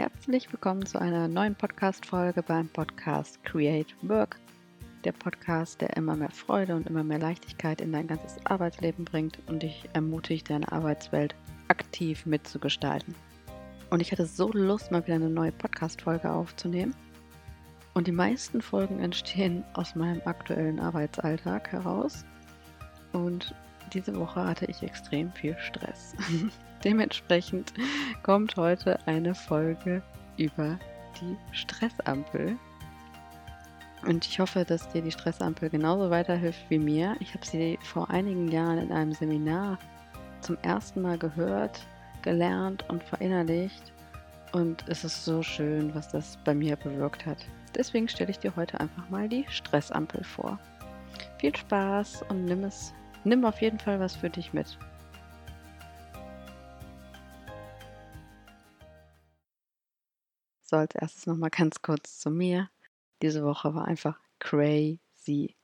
Herzlich willkommen zu einer neuen Podcast-Folge beim Podcast Create Work. Der Podcast, der immer mehr Freude und immer mehr Leichtigkeit in dein ganzes Arbeitsleben bringt und dich ermutigt, deine Arbeitswelt aktiv mitzugestalten. Und ich hatte so Lust, mal wieder eine neue Podcast-Folge aufzunehmen. Und die meisten Folgen entstehen aus meinem aktuellen Arbeitsalltag heraus. Und diese Woche hatte ich extrem viel Stress. Dementsprechend kommt heute eine Folge über die Stressampel. Und ich hoffe, dass dir die Stressampel genauso weiterhilft wie mir. Ich habe sie vor einigen Jahren in einem Seminar zum ersten Mal gehört, gelernt und verinnerlicht. Und es ist so schön, was das bei mir bewirkt hat. Deswegen stelle ich dir heute einfach mal die Stressampel vor. Viel Spaß und nimm es, nimm auf jeden Fall was für dich mit. So, als erstes nochmal ganz kurz zu mir. Diese Woche war einfach crazy.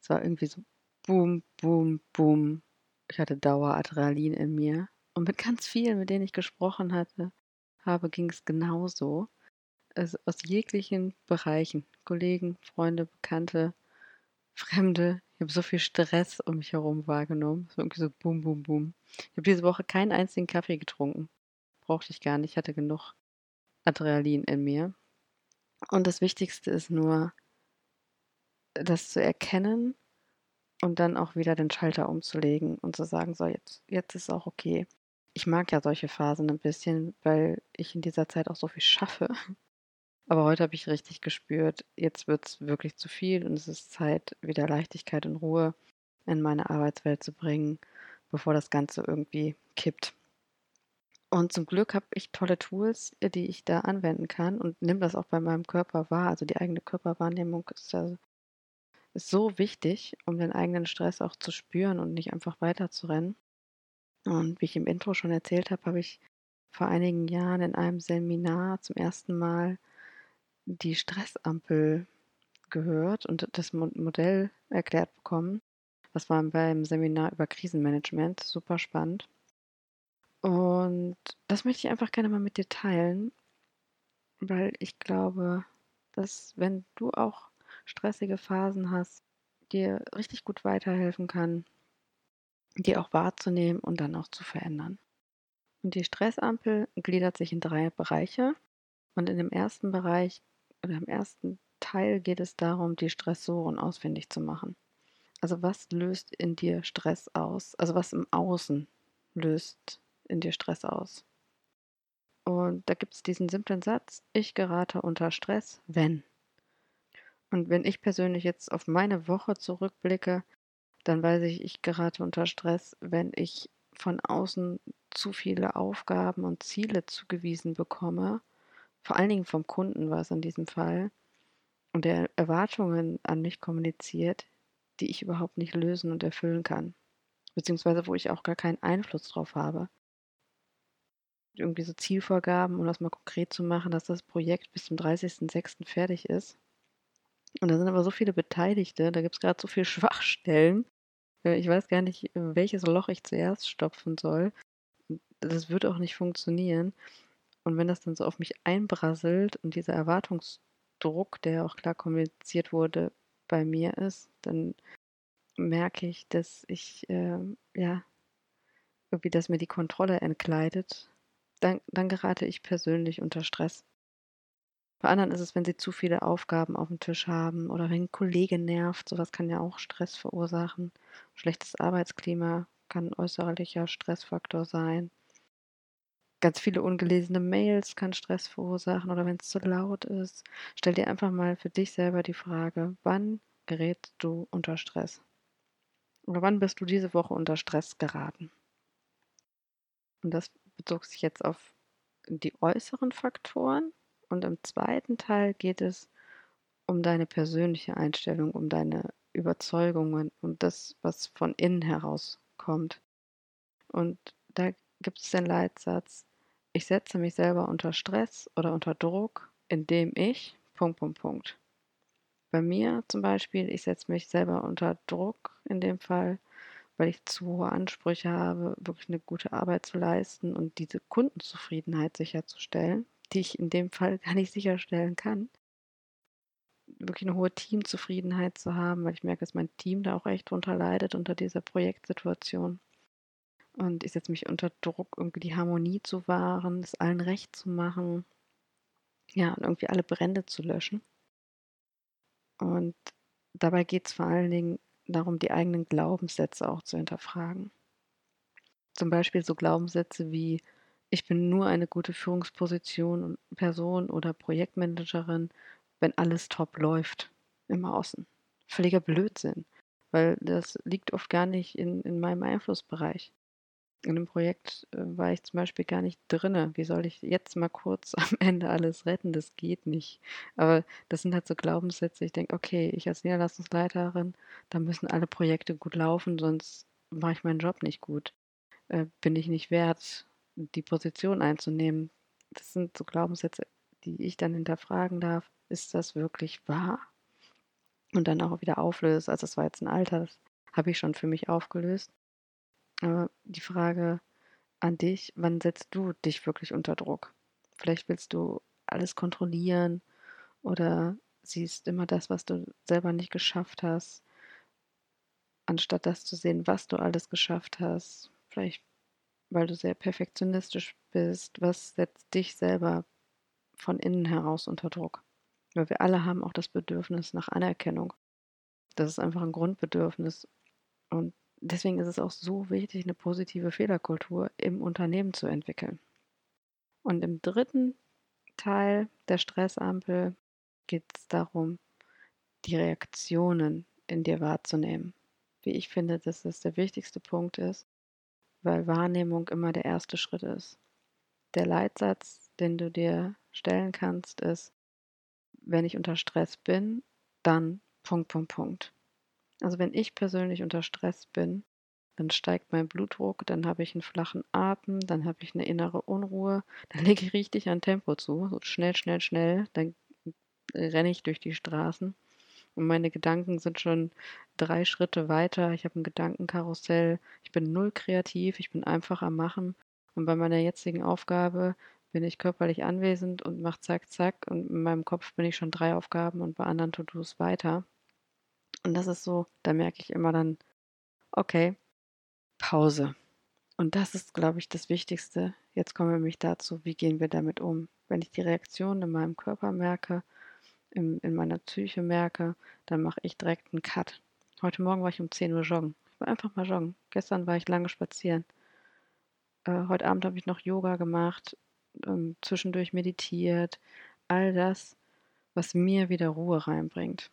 Es war irgendwie so boom, boom, boom. Ich hatte Daueradrenalin in mir. Und mit ganz vielen, mit denen ich gesprochen hatte, habe, ging es genauso. Also aus jeglichen Bereichen. Kollegen, Freunde, Bekannte, Fremde. Ich habe so viel Stress um mich herum wahrgenommen. Es war irgendwie so boom, boom, boom. Ich habe diese Woche keinen einzigen Kaffee getrunken. Brauchte ich gar nicht. Ich hatte genug Adrenalin in mir. Und das Wichtigste ist nur, das zu erkennen und dann auch wieder den Schalter umzulegen und zu sagen, so, jetzt, jetzt ist auch okay. Ich mag ja solche Phasen ein bisschen, weil ich in dieser Zeit auch so viel schaffe. Aber heute habe ich richtig gespürt, jetzt wird es wirklich zu viel und es ist Zeit, wieder Leichtigkeit und Ruhe in meine Arbeitswelt zu bringen, bevor das Ganze irgendwie kippt. Und zum Glück habe ich tolle Tools, äh, die ich da anwenden kann und nehme das auch bei meinem Körper wahr. Also die eigene Körperwahrnehmung ist, ist so wichtig, um den eigenen Stress auch zu spüren und nicht einfach weiterzurennen. Und wie ich im Intro schon erzählt habe, habe ich vor einigen Jahren in einem Seminar zum ersten Mal die Stressampel gehört und das Modell erklärt bekommen. Das war beim Seminar über Krisenmanagement, super spannend. Und das möchte ich einfach gerne mal mit dir teilen, weil ich glaube, dass wenn du auch stressige Phasen hast, dir richtig gut weiterhelfen kann, die auch wahrzunehmen und dann auch zu verändern. Und die Stressampel gliedert sich in drei Bereiche. Und in dem ersten Bereich oder im ersten Teil geht es darum, die Stressoren ausfindig zu machen. Also was löst in dir Stress aus? Also was im Außen löst in dir Stress aus. Und da gibt es diesen simplen Satz, ich gerate unter Stress, wenn. Und wenn ich persönlich jetzt auf meine Woche zurückblicke, dann weiß ich, ich gerate unter Stress, wenn ich von außen zu viele Aufgaben und Ziele zugewiesen bekomme, vor allen Dingen vom Kunden war es in diesem Fall, und der Erwartungen an mich kommuniziert, die ich überhaupt nicht lösen und erfüllen kann, beziehungsweise wo ich auch gar keinen Einfluss drauf habe irgendwie so Zielvorgaben, um das mal konkret zu machen, dass das Projekt bis zum 30.06. fertig ist. Und da sind aber so viele Beteiligte, da gibt es gerade so viele Schwachstellen. Äh, ich weiß gar nicht, welches Loch ich zuerst stopfen soll. Das wird auch nicht funktionieren. Und wenn das dann so auf mich einbrasselt und dieser Erwartungsdruck, der auch klar kommuniziert wurde, bei mir ist, dann merke ich, dass ich, äh, ja, irgendwie, dass mir die Kontrolle entkleidet dann, dann gerate ich persönlich unter Stress. Bei anderen ist es, wenn sie zu viele Aufgaben auf dem Tisch haben oder wenn ein Kollege nervt. Sowas kann ja auch Stress verursachen. Schlechtes Arbeitsklima kann ein äußerlicher Stressfaktor sein. Ganz viele ungelesene Mails kann Stress verursachen oder wenn es zu laut ist. Stell dir einfach mal für dich selber die Frage, wann gerätst du unter Stress? Oder wann bist du diese Woche unter Stress geraten? Und das bezog sich jetzt auf die äußeren Faktoren und im zweiten Teil geht es um deine persönliche Einstellung, um deine Überzeugungen, um das, was von innen herauskommt. Und da gibt es den Leitsatz, ich setze mich selber unter Stress oder unter Druck, indem ich, Punkt, Punkt, Punkt. Bei mir zum Beispiel, ich setze mich selber unter Druck in dem Fall, weil ich zu hohe Ansprüche habe, wirklich eine gute Arbeit zu leisten und diese Kundenzufriedenheit sicherzustellen. die ich in dem Fall gar nicht sicherstellen kann. Wirklich eine hohe Teamzufriedenheit zu haben, weil ich merke, dass mein Team da auch echt drunter leidet unter dieser Projektsituation. Und ich setze mich unter Druck, irgendwie die Harmonie zu wahren, es allen recht zu machen. Ja, und irgendwie alle Brände zu löschen. Und dabei geht es vor allen Dingen darum, die eigenen Glaubenssätze auch zu hinterfragen. Zum Beispiel so Glaubenssätze wie, ich bin nur eine gute Führungsposition und Person oder Projektmanagerin, wenn alles top läuft im Außen. Völliger Blödsinn, weil das liegt oft gar nicht in, in meinem Einflussbereich in dem Projekt äh, war ich zum Beispiel gar nicht drinne. Wie soll ich jetzt mal kurz am Ende alles retten? Das geht nicht. Aber das sind halt so Glaubenssätze. Ich denke, okay, ich als Niederlassungsleiterin, da müssen alle Projekte gut laufen, sonst mache ich meinen Job nicht gut. Äh, bin ich nicht wert, die Position einzunehmen? Das sind so Glaubenssätze, die ich dann hinterfragen darf. Ist das wirklich wahr? Und dann auch wieder auflöse. Also, das war jetzt ein Alter, das habe ich schon für mich aufgelöst. Aber die Frage an dich, wann setzt du dich wirklich unter Druck? Vielleicht willst du alles kontrollieren oder siehst immer das, was du selber nicht geschafft hast, anstatt das zu sehen, was du alles geschafft hast. Vielleicht, weil du sehr perfektionistisch bist. Was setzt dich selber von innen heraus unter Druck? Weil wir alle haben auch das Bedürfnis nach Anerkennung. Das ist einfach ein Grundbedürfnis. Und deswegen ist es auch so wichtig, eine positive Fehlerkultur im Unternehmen zu entwickeln. Und im dritten Teil der Stressampel geht es darum, die Reaktionen in dir wahrzunehmen. Wie ich finde, dass das der wichtigste Punkt ist, weil Wahrnehmung immer der erste Schritt ist. Der Leitsatz, den du dir stellen kannst, ist, wenn ich unter Stress bin, dann Punkt, Punkt, Punkt. Also wenn ich persönlich unter Stress bin, dann steigt mein Blutdruck, dann habe ich einen flachen Atem, dann habe ich eine innere Unruhe, dann lege ich richtig an Tempo zu, so schnell, schnell, schnell, dann renne ich durch die Straßen. Und meine Gedanken sind schon drei Schritte weiter. Ich habe ein Gedankenkarussell, ich bin null kreativ, ich bin einfach am Machen. Und bei meiner jetzigen Aufgabe bin ich körperlich anwesend und mache zack, zack. Und in meinem Kopf bin ich schon drei Aufgaben und bei anderen To-Dos weiter. Und das ist so, da merke ich immer dann, okay, Pause. Und das ist, glaube ich, das Wichtigste. Jetzt kommen wir nämlich dazu, wie gehen wir damit um? Wenn ich die Reaktion in meinem Körper merke, in, in meiner Psyche merke, dann mache ich direkt einen Cut. Heute Morgen war ich um 10 Uhr joggen. Ich war einfach mal joggen. Gestern war ich lange spazieren. Äh, heute Abend habe ich noch Yoga gemacht, ähm, zwischendurch meditiert. All das, was mir wieder Ruhe reinbringt.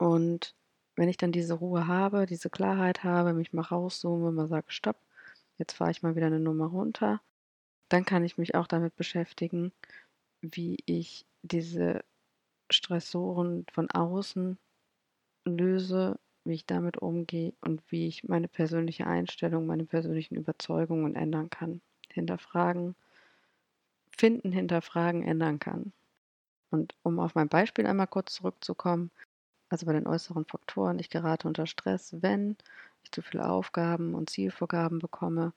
Und wenn ich dann diese Ruhe habe, diese Klarheit habe, mich mal rauszoome, mal sage, stopp, jetzt fahre ich mal wieder eine Nummer runter, dann kann ich mich auch damit beschäftigen, wie ich diese Stressoren von außen löse, wie ich damit umgehe und wie ich meine persönliche Einstellung, meine persönlichen Überzeugungen ändern kann. Hinterfragen, finden, hinterfragen, ändern kann. Und um auf mein Beispiel einmal kurz zurückzukommen, also bei den äußeren Faktoren, ich gerate unter Stress, wenn ich zu viele Aufgaben und Zielvorgaben bekomme,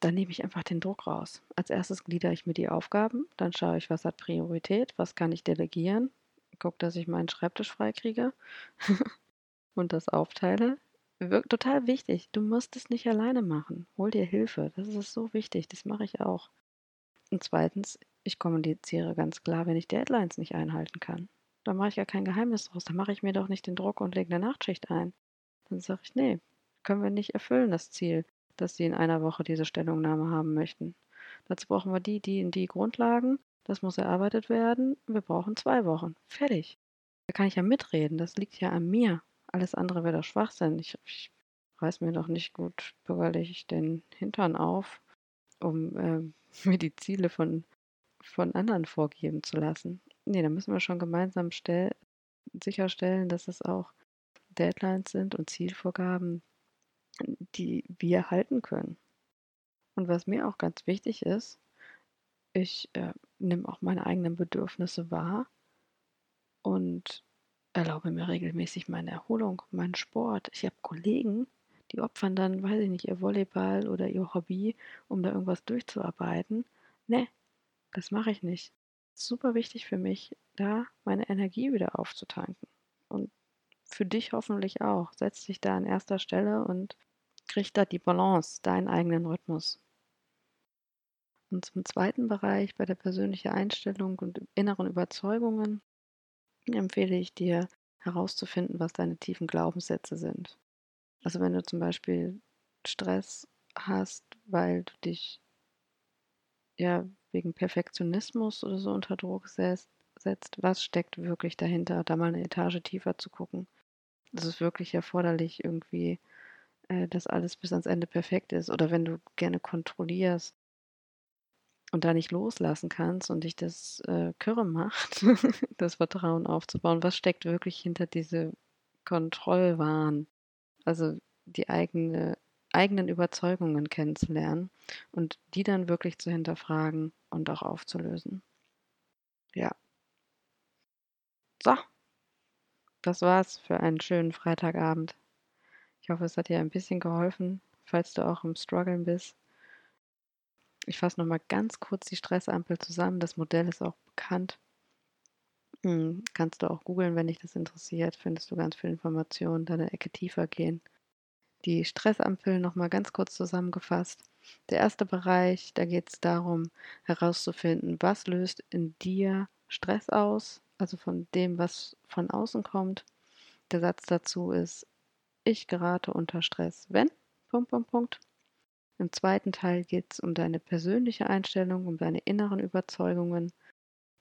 dann nehme ich einfach den Druck raus. Als erstes gliedere ich mir die Aufgaben, dann schaue ich, was hat Priorität, was kann ich delegieren, gucke, dass ich meinen Schreibtisch freikriege und das aufteile. Wirkt total wichtig. Du musst es nicht alleine machen. Hol dir Hilfe. Das ist so wichtig. Das mache ich auch. Und zweitens, ich kommuniziere ganz klar, wenn ich Deadlines nicht einhalten kann. Da mache ich ja kein Geheimnis draus. Da mache ich mir doch nicht den Druck und lege eine Nachtschicht ein. Dann sage ich, nee, können wir nicht erfüllen, das Ziel, dass Sie in einer Woche diese Stellungnahme haben möchten. Dazu brauchen wir die, die in die Grundlagen. Das muss erarbeitet werden. Wir brauchen zwei Wochen. Fertig. Da kann ich ja mitreden. Das liegt ja an mir. Alles andere wäre doch Schwachsinn. Ich, ich reiß mir doch nicht gut bürgerlich den Hintern auf, um äh, mir die Ziele von, von anderen vorgeben zu lassen. Ne, da müssen wir schon gemeinsam stell sicherstellen, dass es auch Deadlines sind und Zielvorgaben, die wir halten können. Und was mir auch ganz wichtig ist, ich äh, nehme auch meine eigenen Bedürfnisse wahr und erlaube mir regelmäßig meine Erholung, meinen Sport. Ich habe Kollegen, die opfern dann, weiß ich nicht, ihr Volleyball oder ihr Hobby, um da irgendwas durchzuarbeiten. Ne, Das mache ich nicht. Super wichtig für mich, da meine Energie wieder aufzutanken. Und für dich hoffentlich auch. Setz dich da an erster Stelle und krieg da die Balance, deinen eigenen Rhythmus. Und zum zweiten Bereich bei der persönlichen Einstellung und inneren Überzeugungen empfehle ich dir herauszufinden, was deine tiefen Glaubenssätze sind. Also wenn du zum Beispiel Stress hast, weil du dich ja wegen Perfektionismus oder so unter Druck setzt, was steckt wirklich dahinter, da mal eine Etage tiefer zu gucken. Es ist wirklich erforderlich, irgendwie, äh, dass alles bis ans Ende perfekt ist. Oder wenn du gerne kontrollierst und da nicht loslassen kannst und dich das äh, Kürre macht, das Vertrauen aufzubauen, was steckt wirklich hinter diese Kontrollwahn? Also die eigene, eigenen Überzeugungen kennenzulernen und die dann wirklich zu hinterfragen und auch aufzulösen. Ja. So, das war's für einen schönen Freitagabend. Ich hoffe, es hat dir ein bisschen geholfen, falls du auch im Struggeln bist. Ich fasse nochmal ganz kurz die Stressampel zusammen. Das Modell ist auch bekannt. Hm, kannst du auch googeln, wenn dich das interessiert. Findest du ganz viele Informationen, da eine Ecke tiefer gehen. Die Stressampel nochmal ganz kurz zusammengefasst. Der erste Bereich, da geht es darum herauszufinden, was löst in dir Stress aus, also von dem, was von außen kommt. Der Satz dazu ist, ich gerate unter Stress, wenn, Punkt, Punkt, Punkt. Im zweiten Teil geht es um deine persönliche Einstellung, um deine inneren Überzeugungen.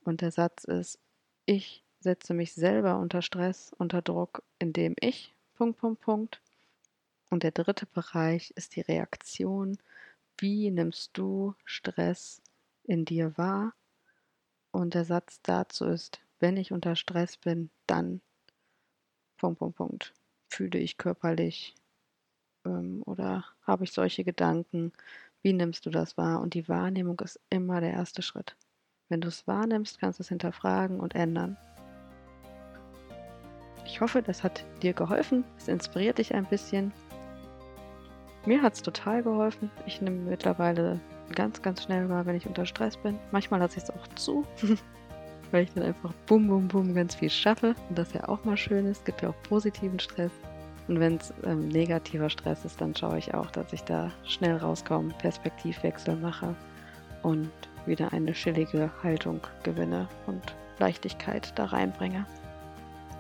Und der Satz ist, ich setze mich selber unter Stress, unter Druck, indem ich, Punkt, Punkt, Punkt. Und der dritte Bereich ist die Reaktion. Wie nimmst du Stress in dir wahr? Und der Satz dazu ist, wenn ich unter Stress bin, dann Punkt, Punkt, Punkt. Fühle ich körperlich ähm, oder habe ich solche Gedanken? Wie nimmst du das wahr? Und die Wahrnehmung ist immer der erste Schritt. Wenn du es wahrnimmst, kannst du es hinterfragen und ändern. Ich hoffe, das hat dir geholfen. Es inspiriert dich ein bisschen. Mir hat es total geholfen. Ich nehme mittlerweile ganz, ganz schnell wahr, wenn ich unter Stress bin. Manchmal lasse ich es auch zu. weil ich dann einfach bum, bum, bum ganz viel schaffe und das ja auch mal schön ist. Es gibt ja auch positiven Stress. Und wenn es ähm, negativer Stress ist, dann schaue ich auch, dass ich da schnell rauskomme, Perspektivwechsel mache und wieder eine chillige Haltung gewinne und Leichtigkeit da reinbringe.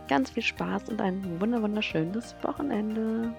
Ganz viel Spaß und ein wunderschönes Wochenende.